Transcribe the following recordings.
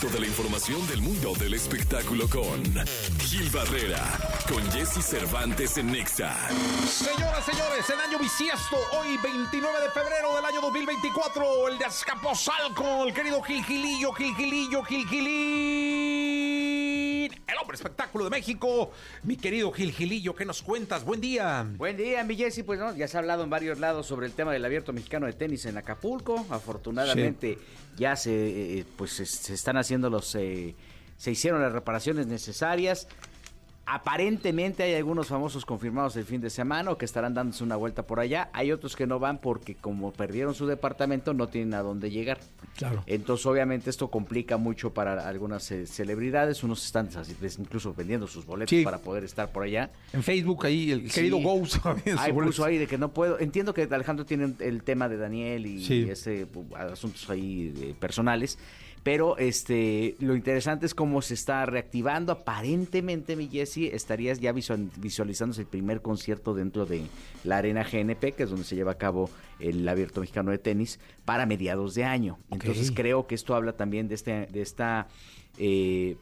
Toda la información del mundo del espectáculo con Gil Barrera, con Jesse Cervantes en Nexa. Señoras, señores, en año bisiesto, hoy 29 de febrero del año 2024, el de Azcapotzalco, el querido Gil Gilillo, Gil Gilillo, Gil el hombre espectáculo de México. Mi querido Gil Gilillo, ¿qué nos cuentas? Buen día. Buen día, mi Jessy. Pues no, ya se ha hablado en varios lados sobre el tema del abierto mexicano de tenis en Acapulco. Afortunadamente ya se, eh, pues, se, se están haciendo los, eh, se hicieron las reparaciones necesarias. Aparentemente hay algunos famosos confirmados el fin de semana o que estarán dándose una vuelta por allá. Hay otros que no van porque como perdieron su departamento no tienen a dónde llegar. Claro. Entonces obviamente esto complica mucho para algunas eh, celebridades. Unos están pues, incluso vendiendo sus boletos Sí. para poder estar por allá. En Facebook ahí, el querido Sí. Ghost. Puso ahí de que no puedo. Entiendo que Alejandro tiene el tema de Daniel y Sí. ese pu- asuntos ahí eh, personales. Pero este lo interesante es cómo se está reactivando. Aparentemente, mi Jesse, estarías ya visual- visualizándose el primer concierto dentro de la Arena GNP, que es donde se lleva a cabo el Abierto Mexicano de Tenis, para mediados de año. Entonces creo que esto habla también de, este, de esta eh,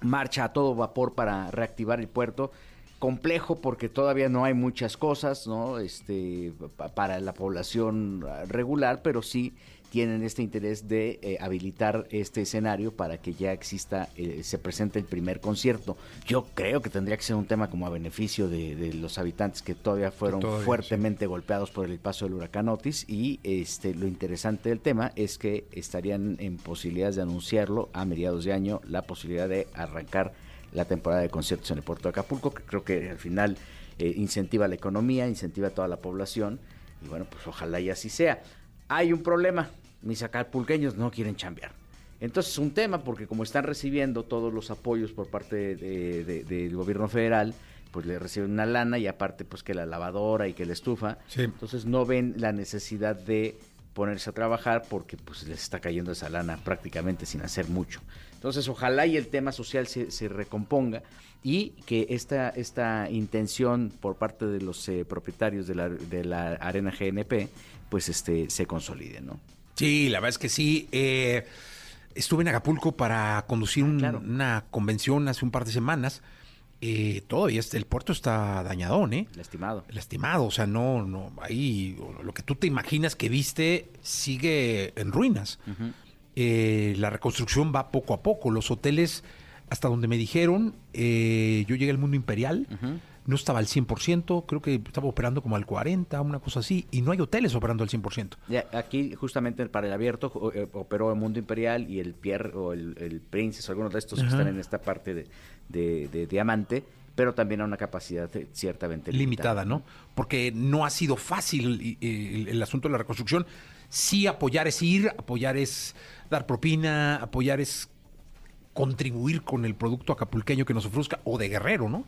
marcha a todo vapor para reactivar el puerto. Complejo porque todavía no hay muchas cosas, ¿no? Este, pa- para la población regular, pero sí tienen este interés de eh, habilitar este escenario para que ya exista, eh, se presente el primer concierto. Yo creo que tendría que ser un tema como a beneficio de, de los habitantes que todavía fueron todavía, fuertemente golpeados por el paso del huracán Otis. Y este lo interesante del tema es que estarían en posibilidades de anunciarlo a mediados de año la posibilidad de arrancar la temporada de conciertos en el puerto de Acapulco que creo que al final eh, incentiva la economía incentiva a toda la población. Y bueno pues ojalá y así sea. Hay un problema mis acapulqueños no quieren chambear entonces es un tema porque como están recibiendo todos los apoyos por parte de- de- del gobierno federal, pues le reciben una lana y aparte pues que la lavadora y que la estufa, Sí. entonces no ven la necesidad de ponerse a trabajar porque pues les está cayendo esa lana prácticamente sin hacer mucho. Entonces ojalá y el tema social se, se recomponga y que esta, esta intención por parte de los eh, propietarios de la, de la arena GNP pues este se consolide, ¿no? Sí, la verdad es que sí. Eh, estuve en Acapulco para conducir un- Claro. una convención hace un par de semanas. Eh, todavía este- el puerto está dañadón, ¿eh? Lastimado. Lastimado, o sea, no, no, ahí lo que tú te imaginas que viste sigue en ruinas. Eh, la reconstrucción va poco a poco. Los hoteles, hasta donde me dijeron, eh, yo llegué al mundo imperial, no estaba al 100%, creo que estaba operando como al 40%, una cosa así, y no hay hoteles operando al 100%. Ya, aquí justamente para el abierto eh, operó el Mundo Imperial y el Pierre o el, el Princess, algunos de estos que están en esta parte de, de- de diamante, pero también a una capacidad eh, ciertamente limitada, ¿no? Porque no ha sido fácil el, el asunto de la reconstrucción. Sí, apoyar es ir, apoyar es dar propina, apoyar es contribuir con el producto acapulqueño que nos ofrezca o de Guerrero, ¿no?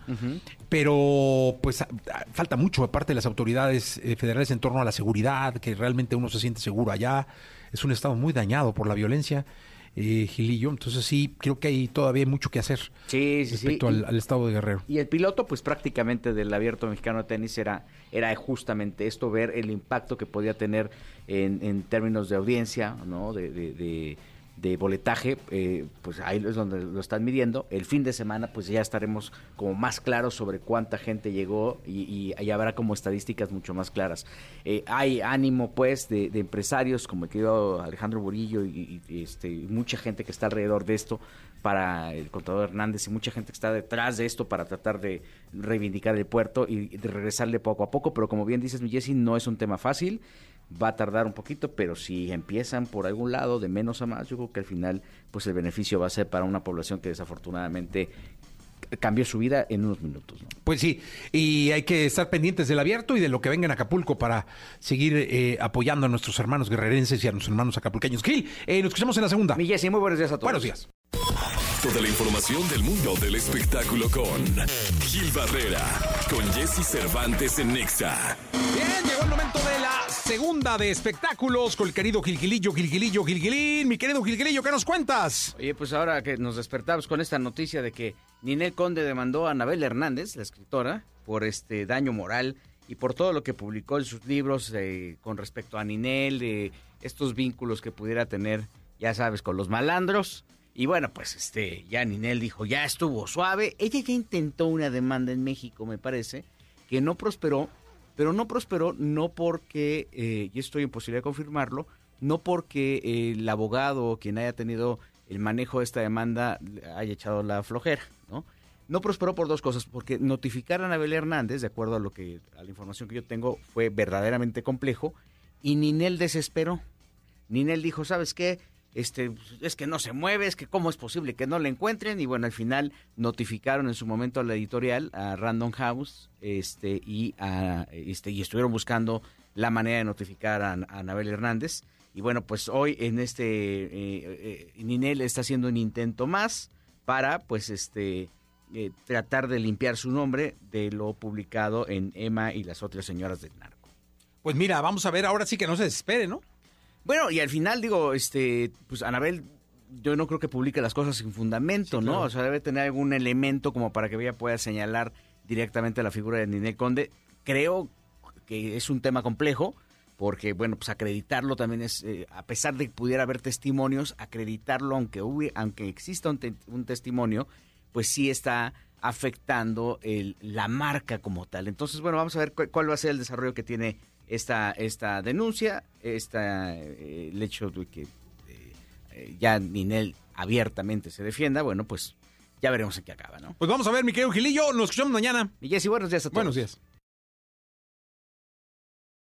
Pero pues a- a- falta mucho aparte de las autoridades eh, federales en torno a la seguridad, que realmente uno se siente seguro allá. Es un estado muy dañado por la violencia, eh, Gilillo. Entonces sí, creo que hay todavía mucho que hacer Sí, sí, sí. respecto al, al estado de Guerrero. Y el piloto, pues prácticamente del abierto mexicano de tenis era, era justamente esto, ver el impacto que podía tener en, en términos de audiencia, ¿no? De, de, de- de boletaje, eh, pues ahí es donde lo están midiendo. El fin de semana, pues ya estaremos como más claros sobre cuánta gente llegó y, ahí habrá como estadísticas mucho más claras. Eh, hay ánimo, pues, de, empresarios como el querido Alejandro Burillo y, este, mucha gente que está alrededor de esto para el contador Hernández y mucha gente que está detrás de esto para tratar de reivindicar el puerto y de regresarle poco a poco, pero como bien dices, mi Jessy, no es un tema fácil, va a tardar un poquito, pero si empiezan por algún lado de menos a más, yo creo que al final pues el beneficio va a ser para una población que desafortunadamente cambió su vida en unos minutos. ¿no? Pues sí, y hay que estar pendientes del abierto y de lo que venga en Acapulco para seguir eh, apoyando a nuestros hermanos guerrerenses y a nuestros hermanos acapulqueños. Gil, eh, nos escuchamos en la segunda. Mi Jessy, muy buenos días a todos. Buenos días. Toda la información del mundo del espectáculo con Gil Barrera, con Jesse Cervantes en Nexa. Bien, llegó el momento de la segunda de espectáculos con el querido Gilgilillo, Gilgilillo, Gilgilín. Mi querido Gilgilillo, ¿qué nos cuentas? Oye, pues ahora que nos despertamos con esta noticia de que Ninel Conde demandó a Anabel Hernández, la escritora, por este daño moral y por todo lo que publicó en sus libros eh, con respecto a Ninel, estos vínculos que pudiera tener, ya sabes, con los malandros. Y bueno, pues este, ya Ninel dijo, ya estuvo suave. Ella ya intentó una demanda en México, me parece, que no prosperó, pero no prosperó no porque, eh, y estoy en posibilidad de confirmarlo, no porque eh, el abogado quien haya tenido el manejo de esta demanda haya echado la flojera, ¿no? No prosperó por dos cosas, porque notificar a Anabel Hernández, de acuerdo a lo que a la información que yo tengo, fue verdaderamente complejo y Ninel desesperó. Ninel dijo, ¿sabes qué? Este, es que no se mueve, es que cómo es posible que no la encuentren y bueno, al final notificaron en su momento a la editorial, a Random House, este y a, este y estuvieron buscando la manera de notificar a, a Anabel Hernández y bueno, pues hoy en este eh, eh, Ninel está haciendo un intento más para pues este eh, tratar de limpiar su nombre de lo publicado en Emma y las otras señoras del narco. Pues mira, vamos a ver, ahora sí que no se desespere, ¿no? Bueno, y al final digo, este, pues Anabel, yo no creo que publique las cosas sin fundamento, ¿no? O sea, debe tener algún elemento como para que ella pueda señalar directamente la figura de Ninel Conde. Creo que es un tema complejo, porque bueno, pues acreditarlo también es, eh, a pesar de que pudiera haber testimonios, acreditarlo aunque, aunque exista un, un testimonio, pues sí está afectando el, la marca como tal. Entonces, bueno, vamos a ver cuál, va a ser el desarrollo que tiene esta, esta denuncia, esta, eh, el hecho de que eh, ya Ninel abiertamente se defienda, bueno, pues ya veremos en qué acaba, ¿no? Pues vamos a ver, mi querido Gilillo, nos escuchamos mañana. Y Jessy, buenos días a todos. Buenos días.